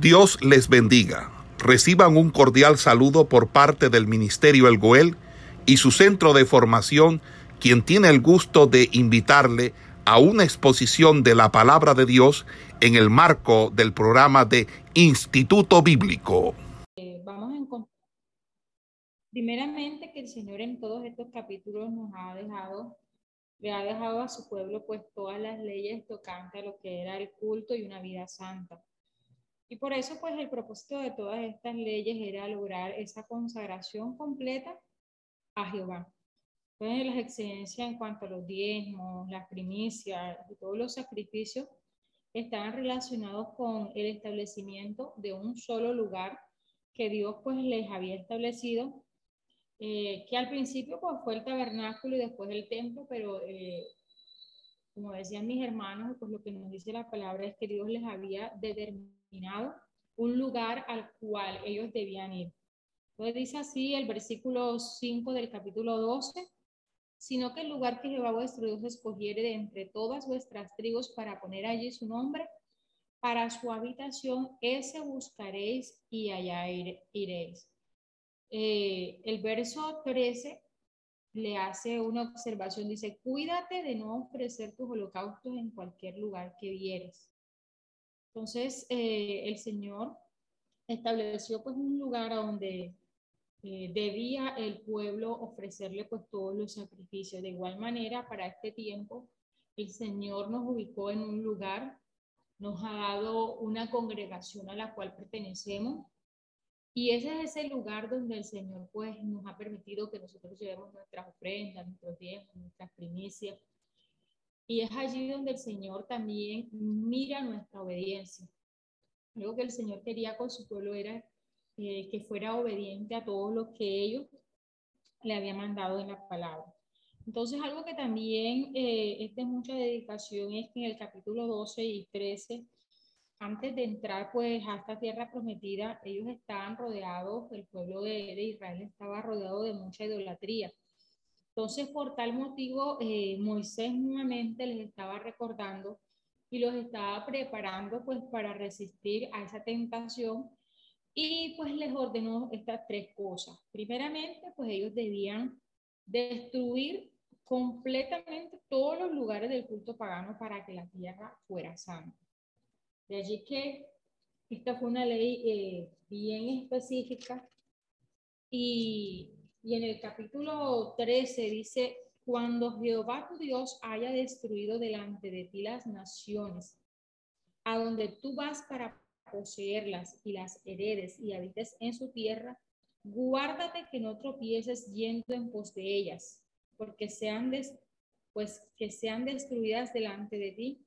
Dios les bendiga. Reciban un cordial saludo por parte del Ministerio El Goel y su centro de formación, quien tiene el gusto de invitarle a una exposición de la palabra de Dios en el marco del programa de Instituto Bíblico. Eh, vamos a encontrar primeramente que el Señor en todos estos capítulos nos ha dejado le ha dejado a su pueblo pues todas las leyes tocantes a lo que era el culto y una vida santa. Y por eso, pues el propósito de todas estas leyes era lograr esa consagración completa a Jehová. Entonces, las exigencias en cuanto a los diezmos, las primicias y todos los sacrificios estaban relacionados con el establecimiento de un solo lugar que Dios pues les había establecido, eh, que al principio pues fue el tabernáculo y después el templo, pero eh, como decían mis hermanos, pues lo que nos dice la palabra es que Dios les había determinado un lugar al cual ellos debían ir. Entonces dice así el versículo 5 del capítulo 12, sino que el lugar que Jehová vuestro Dios escogiere de entre todas vuestras tribus para poner allí su nombre, para su habitación, ese buscaréis y allá iréis. Eh, el verso 13 le hace una observación, dice, cuídate de no ofrecer tus holocaustos en cualquier lugar que vieres. Entonces, eh, el Señor estableció pues un lugar a donde eh, debía el pueblo ofrecerle pues todos los sacrificios. De igual manera, para este tiempo, el Señor nos ubicó en un lugar, nos ha dado una congregación a la cual pertenecemos. Y ese es ese lugar donde el Señor pues nos ha permitido que nosotros llevemos nuestras ofrendas, nuestros diezmos, nuestras primicias, y es allí donde el Señor también mira nuestra obediencia. Algo que el Señor quería con su pueblo era eh, que fuera obediente a todo lo que ellos le habían mandado en la palabra. Entonces, algo que también eh, es de mucha dedicación es que en el capítulo 12 y 13, antes de entrar pues a esta tierra prometida, ellos estaban rodeados, el pueblo de, de Israel estaba rodeado de mucha idolatría. Entonces, por tal motivo, eh, Moisés nuevamente les estaba recordando y los estaba preparando pues para resistir a esa tentación y pues les ordenó estas tres cosas. Primeramente, pues ellos debían destruir completamente todos los lugares del culto pagano para que la tierra fuera santa. De allí que esta fue una ley eh, bien específica y y en el capítulo 13 dice, cuando Jehová tu Dios haya destruido delante de ti las naciones, a donde tú vas para poseerlas y las heredes y habites en su tierra, guárdate que no tropieces yendo en pos de ellas, porque sean pues que sean destruidas delante de ti.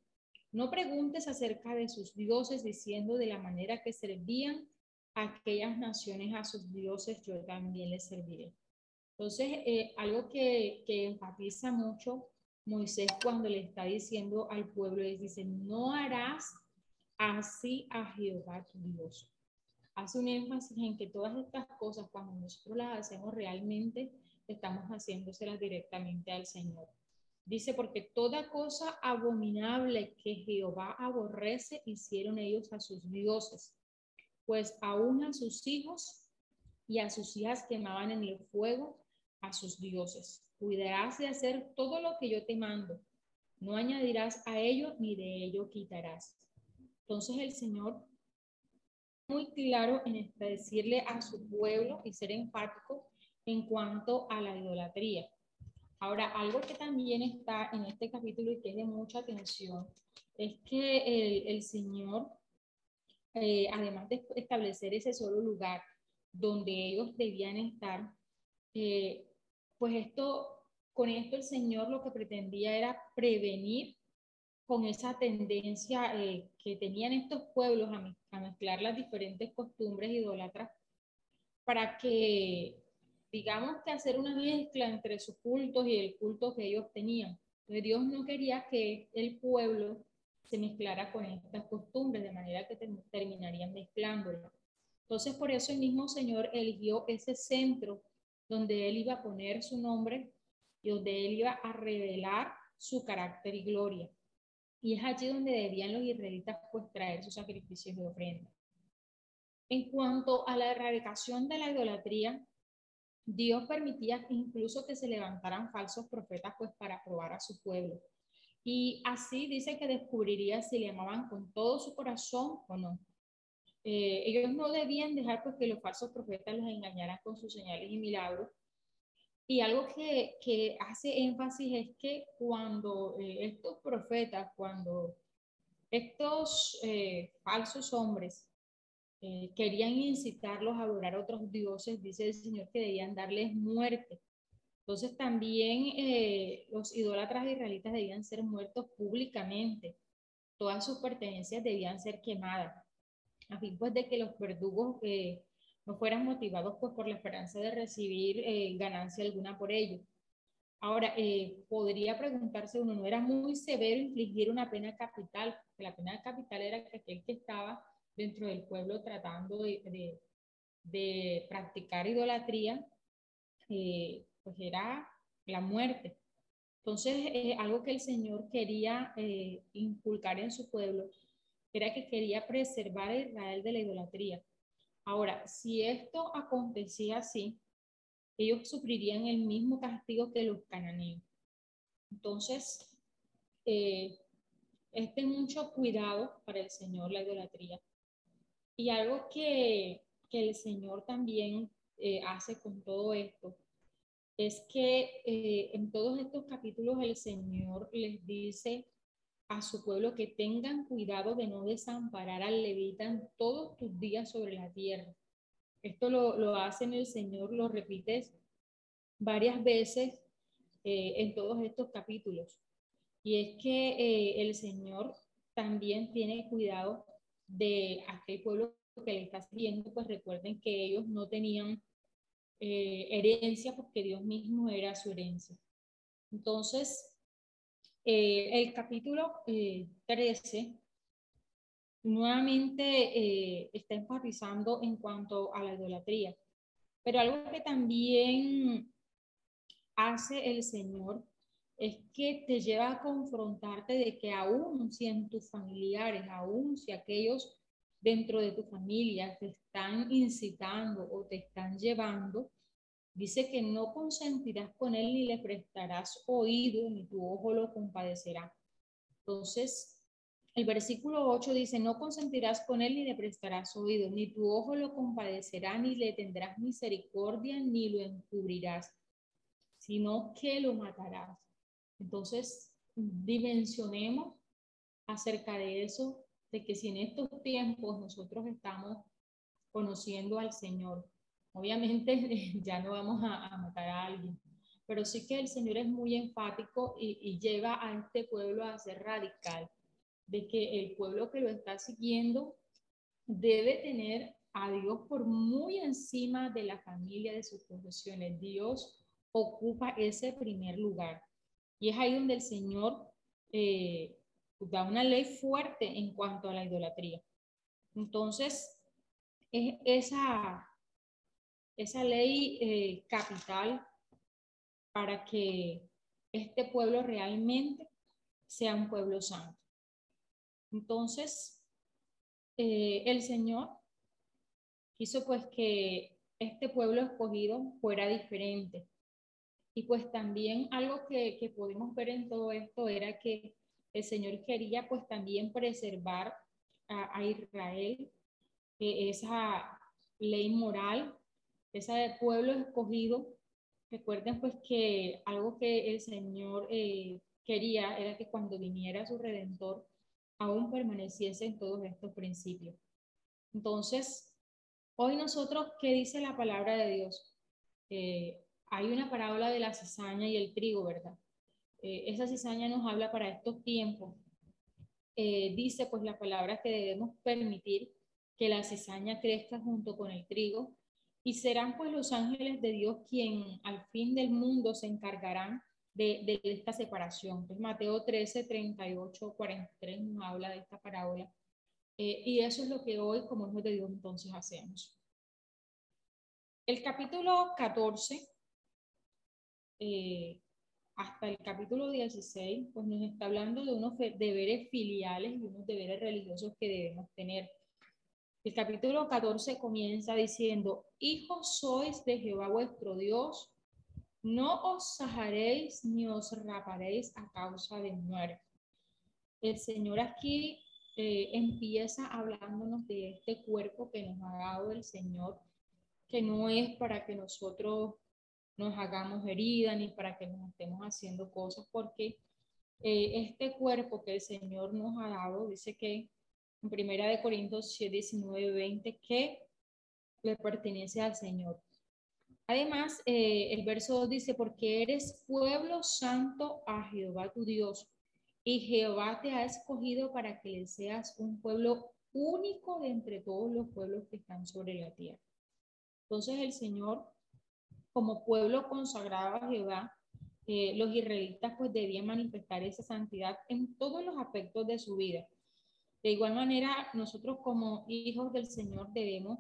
No preguntes acerca de sus dioses diciendo de la manera que servían aquellas naciones a sus dioses, yo también les serviré. Entonces, eh, algo que, que, enfatiza mucho Moisés cuando le está diciendo al pueblo es, dice, no harás así a Jehová tu Dios. Hace un énfasis en que todas estas cosas, cuando nosotros las hacemos realmente, estamos haciéndoselas directamente al Señor. Dice, porque toda cosa abominable que Jehová aborrece, hicieron ellos a sus dioses, pues aún a sus hijos y a sus hijas quemaban en el fuego a sus dioses. Cuidarás de hacer todo lo que yo te mando. No añadirás a ello ni de ello quitarás. Entonces el Señor muy claro en decirle a su pueblo y ser enfático en cuanto a la idolatría. Ahora, algo que también está en este capítulo y que es de mucha atención es que el, Señor, eh, además de establecer ese solo lugar donde ellos debían estar, eh, pues esto, con esto el Señor lo que pretendía era prevenir con esa tendencia eh, que tenían estos pueblos a, mezclar las diferentes costumbres idólatras para que, digamos que hacer una mezcla entre sus cultos y el culto que ellos tenían. Entonces Dios no quería que el pueblo se mezclara con estas costumbres, de manera que terminarían mezclándolas. Entonces, por eso el mismo Señor eligió ese centro donde él iba a poner su nombre y donde él iba a revelar su carácter y gloria. Y es allí donde debían los israelitas pues traer sus sacrificios de ofrenda. En cuanto a la erradicación de la idolatría, Dios permitía incluso que se levantaran falsos profetas pues para probar a su pueblo. Y así dice que descubriría si le amaban con todo su corazón o no. Eh, ellos no debían dejar pues, que los falsos profetas los engañaran con sus señales y milagros. Y algo que, que hace énfasis es que cuando eh, estos profetas, cuando estos eh, falsos hombres querían incitarlos a adorar a otros dioses, dice el Señor que debían darles muerte. Entonces también los idólatras israelitas debían ser muertos públicamente. Todas sus pertenencias debían ser quemadas a fin pues de que los verdugos eh, no fueran motivados pues por la esperanza de recibir eh, ganancia alguna por ello. Ahora, eh, podría preguntarse uno, ¿no era muy severo infligir una pena capital? Porque la pena capital era que aquel que estaba dentro del pueblo tratando de, de, practicar idolatría, pues era la muerte. Entonces, algo que el Señor quería inculcar en su pueblo era que quería preservar a Israel de la idolatría. Ahora, si esto acontecía así, ellos sufrirían el mismo castigo que los cananeos. Entonces, eh, este mucho cuidado para el Señor la idolatría. Y algo que, el Señor también eh, hace con todo esto es que eh, en todos estos capítulos el Señor les dice a su pueblo que tengan cuidado de no desamparar al levita en todos tus días sobre la tierra. Esto lo, lo hace el Señor, lo repites varias veces eh, en todos estos capítulos. Y es que eh, el Señor también tiene cuidado de aquel pueblo que le está siguiendo, pues recuerden que ellos no tenían eh, herencia porque Dios mismo era su herencia. Entonces, eh, el capítulo 13 eh, nuevamente eh, está enfatizando en cuanto a la idolatría, pero algo que también hace el Señor es que te lleva a confrontarte de que aún si en tus familiares, aún si aquellos dentro de tu familia te están incitando o te están llevando Dice que no consentirás con él ni le prestarás oído, ni tu ojo lo compadecerá. Entonces, el versículo 8 dice, no consentirás con él ni le prestarás oído, ni tu ojo lo compadecerá, ni le tendrás misericordia, ni lo encubrirás, sino que lo matarás. Entonces, dimensionemos acerca de eso, de que si en estos tiempos nosotros estamos conociendo al Señor, Obviamente ya no vamos a, matar a alguien, pero sí que el Señor es muy enfático y, lleva a este pueblo a ser radical, de que el pueblo que lo está siguiendo debe tener a Dios por muy encima de la familia, de sus profesiones. Dios ocupa ese primer lugar. Y es ahí donde el Señor eh, da una ley fuerte en cuanto a la idolatría. Entonces, es esa, esa ley eh, capital para que este pueblo realmente sea un pueblo santo. Entonces, eh, el Señor quiso pues que este pueblo escogido fuera diferente. Y pues también algo que, que pudimos ver en todo esto era que el Señor quería pues también preservar a, Israel eh, esa ley moral esa de pueblo escogido, recuerden pues que algo que el Señor eh, quería era que cuando viniera su redentor, aún permaneciese en todos estos principios. Entonces, hoy nosotros, ¿qué dice la palabra de Dios? Eh, hay una parábola de la cizaña y el trigo, ¿verdad? Eh, esa cizaña nos habla para estos tiempos. dice pues la palabra que debemos permitir que la cizaña crezca junto con el trigo y serán pues los ángeles de Dios quien al fin del mundo se encargarán de, esta separación. Pues Mateo 13, 38, 43 nos habla de esta parábola. Eh, y eso es lo que hoy como hijos de Dios entonces hacemos. El capítulo 14 eh, hasta el capítulo 16, pues nos está hablando de unos deberes filiales y unos deberes religiosos que debemos tener. El capítulo 14 comienza diciendo, hijos sois de Jehová vuestro Dios, no os sajaréis ni os raparéis a causa de muerte. El Señor aquí eh, empieza hablándonos de este cuerpo que nos ha dado el Señor, que no es para que nosotros nos hagamos heridas ni para que nos estemos haciendo cosas, porque eh, este cuerpo que el Señor nos ha dado, dice que en Primera de Corintios 7, 19, 20, que le pertenece al Señor. Además, eh, el verso 2 dice, porque eres pueblo santo a Jehová tu Dios, y Jehová te ha escogido para que le seas un pueblo único de entre todos los pueblos que están sobre la tierra. Entonces el Señor, como pueblo consagrado a Jehová, eh, los israelitas pues debían manifestar esa santidad en todos los aspectos de su vida. De igual manera, nosotros como hijos del Señor debemos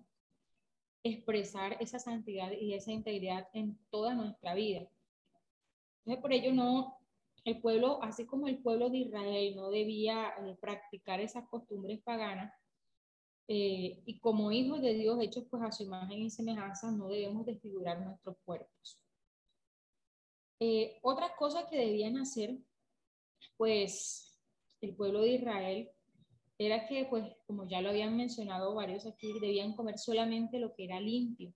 expresar esa santidad y esa integridad en toda nuestra vida. Entonces, por ello no, el pueblo, así como el pueblo de Israel no debía eh, practicar esas costumbres paganas, eh, y como hijos de Dios hechos pues a su imagen y semejanza, no debemos desfigurar nuestros cuerpos. Eh, otra cosa que debían hacer, pues, el pueblo de Israel, era que, pues, como ya lo habían mencionado varios aquí, debían comer solamente lo que era limpio.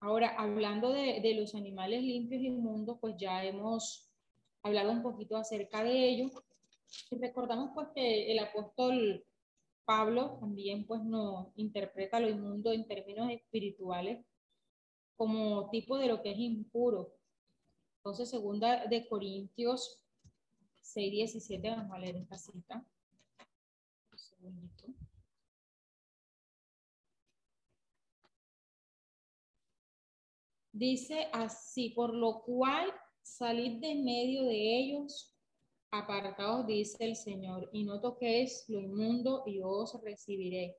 Ahora, hablando de, de los animales limpios y inmundos, pues ya hemos hablado un poquito acerca de ello. Y recordamos pues que el apóstol Pablo también pues nos interpreta lo inmundo en términos espirituales como tipo de lo que es impuro. Entonces, segunda de Corintios 6, 17, vamos a leer esta cita. Dice así, por lo cual salid de medio de ellos, apartados, dice el Señor, y no toquéis lo inmundo, y os recibiré.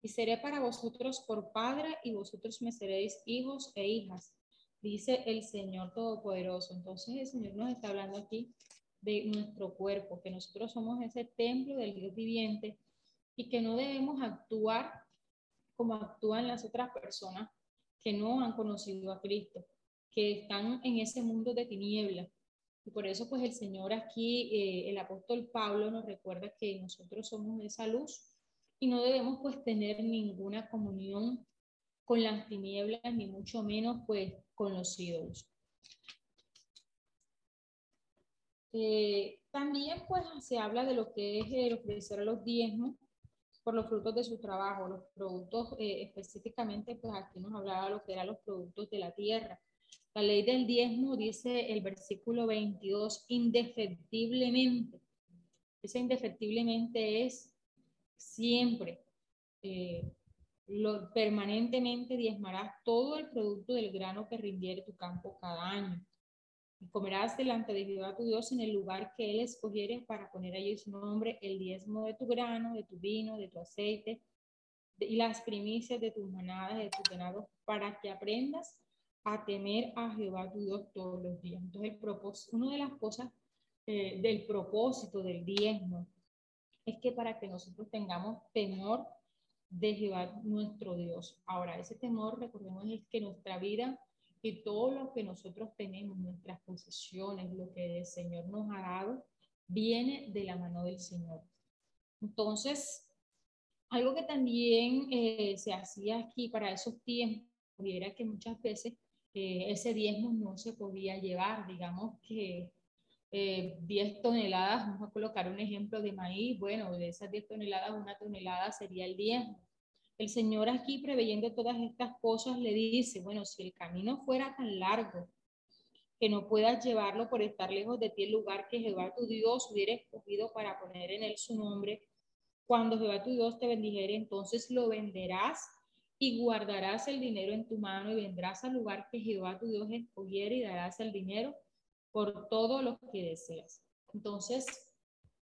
Y seré para vosotros por padre, y vosotros me seréis hijos e hijas, dice el Señor Todopoderoso. Entonces el Señor nos está hablando aquí de nuestro cuerpo, que nosotros somos ese templo del Dios viviente y que no debemos actuar como actúan las otras personas que no han conocido a Cristo, que están en ese mundo de tinieblas. Y por eso pues el Señor aquí, eh, el apóstol Pablo nos recuerda que nosotros somos esa luz y no debemos pues tener ninguna comunión con las tinieblas, ni mucho menos pues con los ídolos. Eh, también pues se habla de lo que es el ofrecer a los diezmos por los frutos de su trabajo, los productos eh, específicamente, pues aquí nos hablaba lo que eran los productos de la tierra. La ley del diezmo dice el versículo 22, indefectiblemente. Ese indefectiblemente es siempre. Eh, lo, permanentemente diezmarás todo el producto del grano que rindiere tu campo cada año. Y comerás delante de Jehová tu Dios en el lugar que Él escogiere para poner allí su nombre el diezmo de tu grano, de tu vino, de tu aceite y las primicias de tus manadas, de tus ganados, para que aprendas a temer a Jehová tu Dios todos los días. Entonces, el propósito, una de las cosas eh, del propósito del diezmo es que para que nosotros tengamos temor de Jehová nuestro Dios. Ahora, ese temor, recordemos, es que nuestra vida y todo lo que nosotros tenemos, nuestras posesiones, lo que el Señor nos ha dado, viene de la mano del Señor. Entonces, algo que también eh, se hacía aquí para esos tiempos era que muchas veces eh, ese diezmo no se podía llevar, digamos que 10 eh, toneladas, vamos a colocar un ejemplo de maíz, bueno, de esas 10 toneladas, una tonelada sería el diezmo. El Señor aquí, preveyendo todas estas cosas, le dice, bueno, si el camino fuera tan largo que no puedas llevarlo por estar lejos de ti el lugar que Jehová tu Dios hubiera escogido para poner en él su nombre, cuando Jehová tu Dios te bendijere, entonces lo venderás y guardarás el dinero en tu mano y vendrás al lugar que Jehová tu Dios escogiere y darás el dinero por todo lo que deseas. Entonces,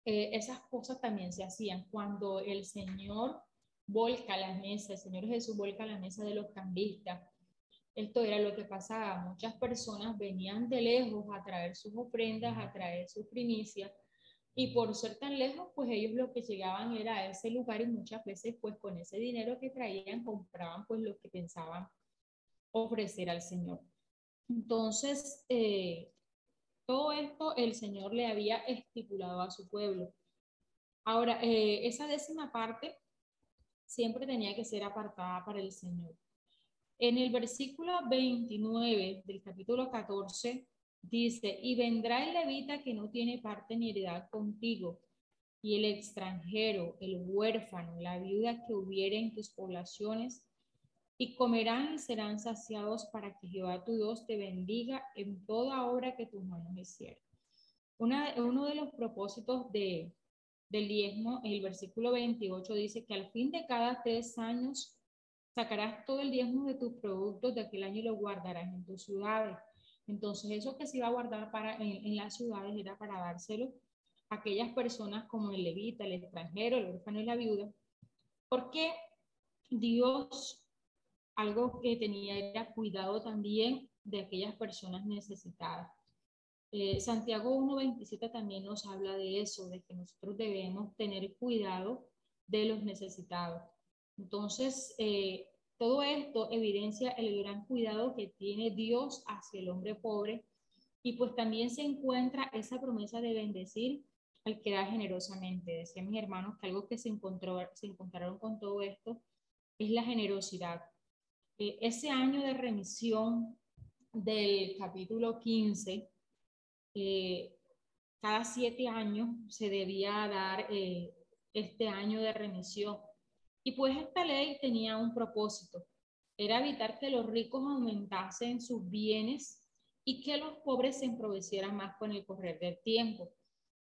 eh, esas cosas también se hacían cuando el Señor volca la mesa, el Señor Jesús volca la mesa de los cambistas. Esto era lo que pasaba. Muchas personas venían de lejos a traer sus ofrendas, a traer sus primicias, Y por ser tan lejos, pues ellos lo que llegaban era a ese lugar y muchas veces pues con ese dinero que traían compraban pues lo que pensaban ofrecer al Señor. Entonces, eh, todo esto el Señor le había estipulado a su pueblo. Ahora, eh, esa décima parte siempre tenía que ser apartada para el Señor. En el versículo 29 del capítulo 14 dice, y vendrá el levita que no tiene parte ni heredad contigo, y el extranjero, el huérfano, la viuda que hubiere en tus poblaciones, y comerán y serán saciados para que Jehová tu Dios te bendiga en toda obra que tus manos hicieron. Uno de los propósitos de, del diezmo, el versículo 28 dice que al fin de cada tres años sacarás todo el diezmo de tus productos de aquel año y lo guardarás en tus ciudades. Entonces, eso que se iba a guardar para, en, las ciudades era para dárselo a aquellas personas como el levita, el extranjero, el huérfano y la viuda, porque Dios algo que tenía era cuidado también de aquellas personas necesitadas. Eh, Santiago 1.27 también nos habla de eso, de que nosotros debemos tener cuidado de los necesitados. Entonces, eh, todo esto evidencia el gran cuidado que tiene Dios hacia el hombre pobre y pues también se encuentra esa promesa de bendecir al que da generosamente. Decían mis hermanos que algo que se, encontró, se encontraron con todo esto es la generosidad. Eh, ese año de remisión del capítulo 15, eh, cada siete años se debía dar eh, este año de remisión. Y pues esta ley tenía un propósito, era evitar que los ricos aumentasen sus bienes y que los pobres se emprovecieran más con el correr del tiempo.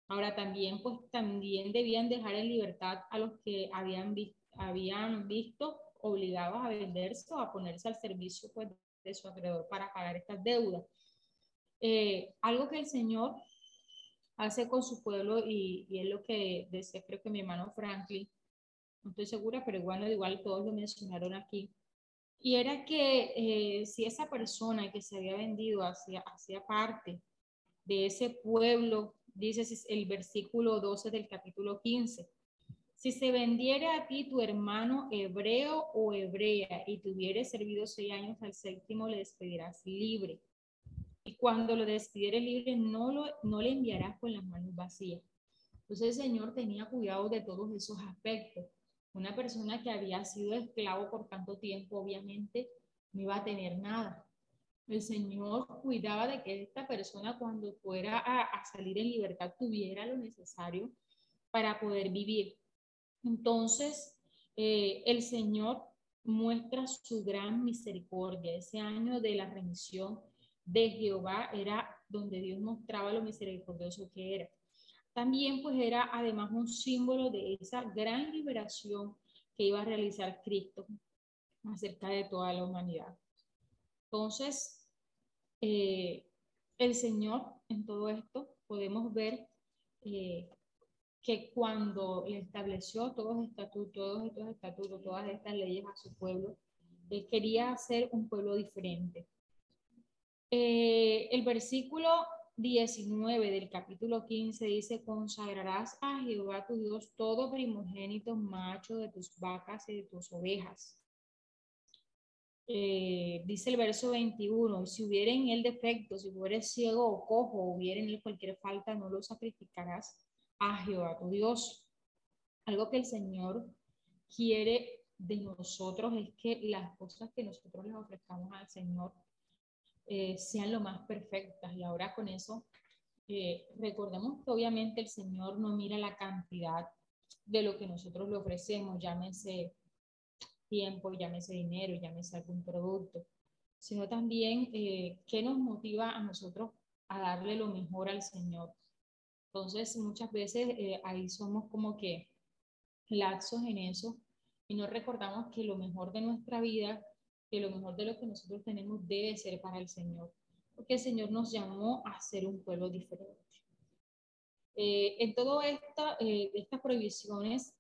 Ahora también, pues también debían dejar en libertad a los que habían, habían visto obligados a venderse o a ponerse al servicio pues, de su acreedor para pagar estas deudas. Eh, algo que el Señor hace con su pueblo y, es lo que decía creo que mi hermano Franklin, no estoy segura, pero igual, igual todos lo mencionaron aquí, y era que eh, si esa persona que se había vendido hacía, hacía parte de ese pueblo, dice el versículo 12 del capítulo 15, si se vendiera a ti tu hermano hebreo o hebrea y tuviere servido seis años al séptimo, le despedirás libre. Y cuando lo despidiere libre, no, lo, no le enviarás con las manos vacías. Entonces el Señor tenía cuidado de todos esos aspectos. Una persona que había sido esclavo por tanto tiempo, obviamente, no iba a tener nada. El Señor cuidaba de que esta persona cuando fuera a, a salir en libertad tuviera lo necesario para poder vivir. Entonces, eh, el Señor muestra su gran misericordia. Ese año de la remisión de Jehová era donde Dios mostraba lo misericordioso que era. También pues era además un símbolo de esa gran liberación que iba a realizar Cristo acerca de toda la humanidad. Entonces, eh, el Señor en todo esto podemos ver eh, que cuando le estableció todos, estatutos, todos estos estatutos, todas estas leyes a su pueblo, él quería hacer un pueblo diferente. Eh, el versículo 19 del capítulo 15 dice, consagrarás a Jehová tu Dios todo primogénito macho de tus vacas y de tus ovejas. Eh, dice el verso 21, si hubiera en él defecto, si fuere ciego o cojo, o hubiera en él cualquier falta, no lo sacrificarás a Jehová tu Dios. Algo que el Señor quiere de nosotros es que las cosas que nosotros les ofrezcamos al Señor eh, sean lo más perfectas. Y ahora con eso, eh, recordemos que obviamente el Señor no mira la cantidad de lo que nosotros le ofrecemos, llámese tiempo, llámese dinero, llámese algún producto, sino también eh, qué nos motiva a nosotros a darle lo mejor al Señor. Entonces, muchas veces eh, ahí somos como que laxos en eso y no recordamos que lo mejor de nuestra vida, que lo mejor de lo que nosotros tenemos debe ser para el Señor, porque el Señor nos llamó a ser un pueblo diferente. Eh, en todo esto, eh, estas prohibiciones,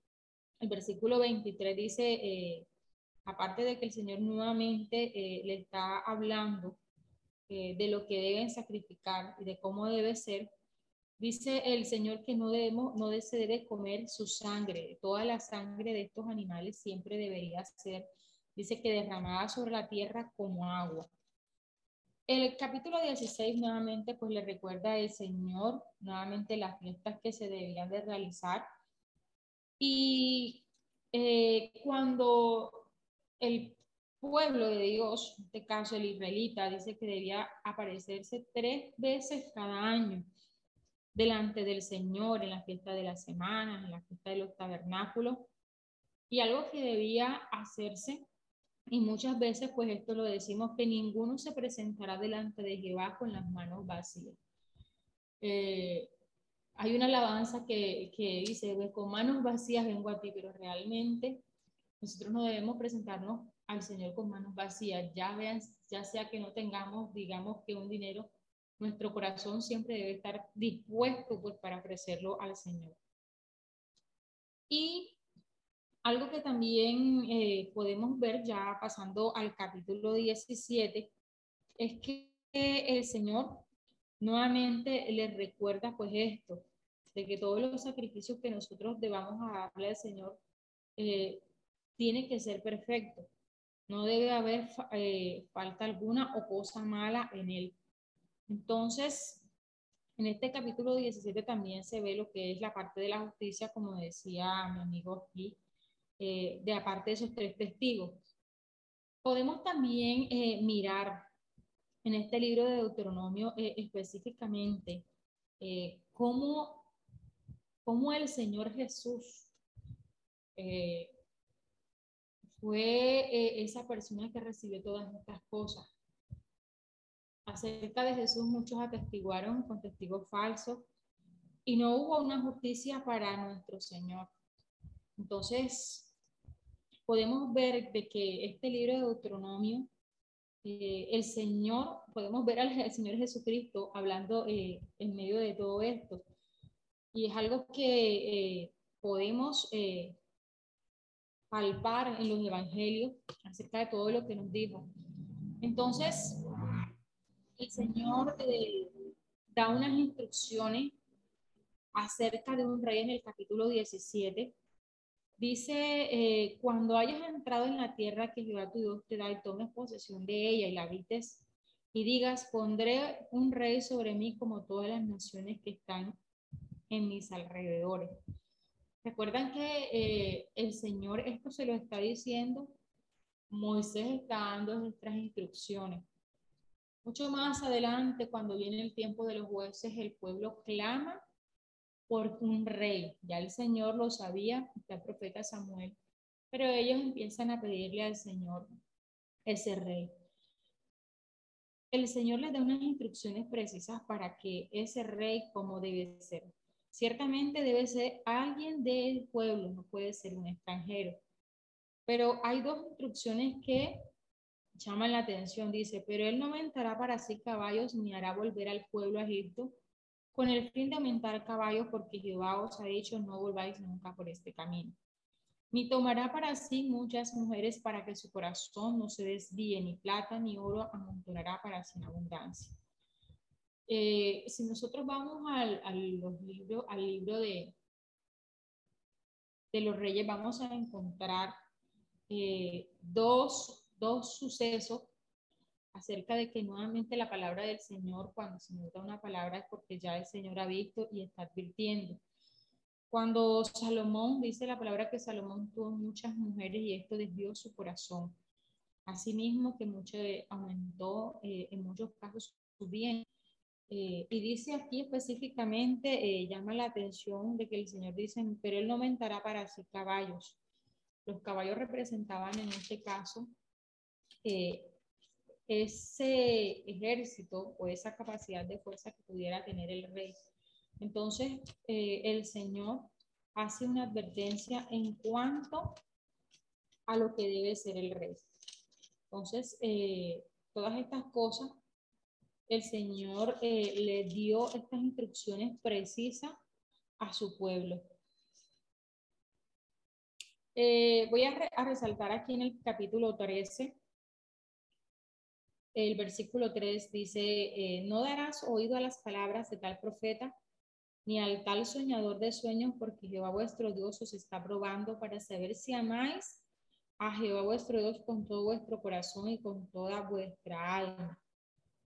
el versículo 23 dice, aparte de que el Señor nuevamente le está hablando de lo que deben sacrificar y de cómo debe ser, Dice el Señor que no debemos, no se debe comer su sangre. Toda la sangre de estos animales siempre debería ser, dice que derramada sobre la tierra como agua. El capítulo 16 nuevamente pues le recuerda al Señor nuevamente las fiestas que se debían de realizar. Y eh, cuando el pueblo de Dios, en este caso el israelita, dice que debía aparecerse tres veces cada año delante del Señor en la fiesta de las semanas, en la fiesta de los tabernáculos, y algo que debía hacerse, y muchas veces pues esto lo decimos, que ninguno se presentará delante de Jehová con las manos vacías. Eh, hay una alabanza que, que dice, con manos vacías vengo a ti, pero realmente nosotros no debemos presentarnos al Señor con manos vacías, ya, vean, ya sea que no tengamos, digamos, que un dinero nuestro corazón siempre debe estar dispuesto pues, para ofrecerlo al Señor. Y algo que también eh, podemos ver ya pasando al capítulo 17 es que el Señor nuevamente les recuerda pues esto, de que todos los sacrificios que nosotros debamos a darle al Señor eh, tiene que ser perfecto. No debe haber eh, falta alguna o cosa mala en él. Entonces, en este capítulo 17 también se ve lo que es la parte de la justicia, como decía mi amigo aquí, eh, de aparte de esos tres testigos. Podemos también eh, mirar en este libro de Deuteronomio eh, específicamente cómo, cómo, el Señor Jesús fue esa persona que recibió todas estas cosas acerca de Jesús muchos atestiguaron con testigos falsos y no hubo una justicia para nuestro Señor. Entonces, podemos ver de que este libro de Deuteronomio, eh, el Señor, podemos ver al Señor Jesucristo hablando eh, en medio de todo esto. Y es algo que eh, podemos palpar en los evangelios acerca de todo lo que nos dijo. Entonces, el Señor eh, da unas instrucciones acerca de un rey en el capítulo 17. Dice, eh, cuando hayas entrado en la tierra que Jehová tu Dios te da y tomes posesión de ella y la habites y digas, pondré un rey sobre mí como todas las naciones que están en mis alrededores. Recuerdan que eh, el Señor esto se lo está diciendo, Moisés está dando nuestras instrucciones. Mucho más adelante, cuando viene el tiempo de los jueces, el pueblo clama por un rey. Ya el Señor lo sabía, está el profeta Samuel, pero ellos empiezan a pedirle al Señor ese rey. El Señor les da unas instrucciones precisas para que ese rey, como debe ser. Ciertamente debe ser alguien del pueblo, no puede ser un extranjero. Pero hay dos instrucciones que llama la atención, dice, pero él no aumentará para sí caballos ni hará volver al pueblo a Egipto con el fin de aumentar caballos, porque Jehová os ha dicho, no volváis nunca por este camino. Ni tomará para sí muchas mujeres para que su corazón no se desvíe, ni plata ni oro amontonará para sin abundancia. Eh, si nosotros vamos al, al, los al libro de, de los reyes, vamos a encontrar eh, dos dos sucesos acerca de que nuevamente la palabra del Señor, cuando se nota una palabra es porque ya el Señor ha visto y está advirtiendo. Cuando Salomón dice la palabra que Salomón tuvo muchas mujeres y esto desvió su corazón. Asimismo que mucho aumentó eh, en muchos casos su bien. Eh, y dice aquí específicamente, eh, llama la atención de que el Señor dice, pero él no aumentará para sí caballos. Los caballos representaban en este caso ese ejército o esa capacidad de fuerza que pudiera tener el rey. Entonces, eh, el Señor hace una advertencia en cuanto a lo que debe ser el rey. Entonces, eh, todas estas cosas, el Señor eh, le dio estas instrucciones precisas a su pueblo. voy a, a, resaltar aquí en el capítulo 13 el versículo 3 dice, eh, no darás oído a las palabras de tal profeta, ni al tal soñador de sueños, porque Jehová vuestro Dios os está probando para saber si amáis a Jehová vuestro Dios con todo vuestro corazón y con toda vuestra alma.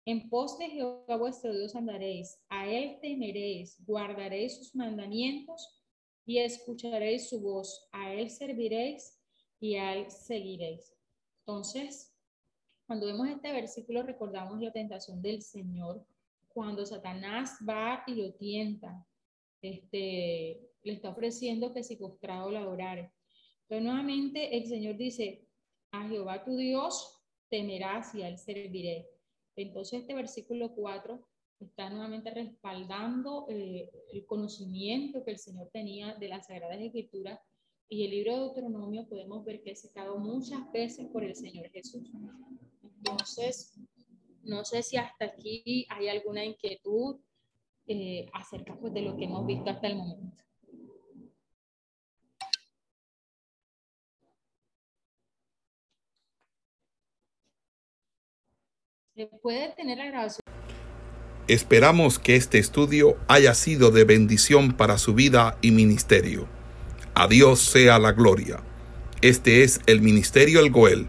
En pos de Jehová vuestro Dios andaréis, a él temeréis, guardaréis sus mandamientos y escucharéis su voz, a él serviréis y a él seguiréis. Entonces, cuando vemos este versículo recordamos la tentación del Señor, cuando Satanás va y lo tienta, este, le está ofreciendo que si postrado la adorare. Pero nuevamente el Señor dice, a Jehová tu Dios temerás y a él serviré. Entonces este versículo 4 está nuevamente respaldando eh, el conocimiento que el Señor tenía de las Sagradas Escrituras y el libro de Deuteronomio podemos ver que es citado muchas veces por el Señor Jesús. Entonces, no sé si hasta aquí hay alguna inquietud eh, acerca pues, de lo que hemos visto hasta el momento. Tener la grabación. Esperamos que este estudio haya sido de bendición para su vida y ministerio. A Dios sea la gloria. Este es el Ministerio El Goel,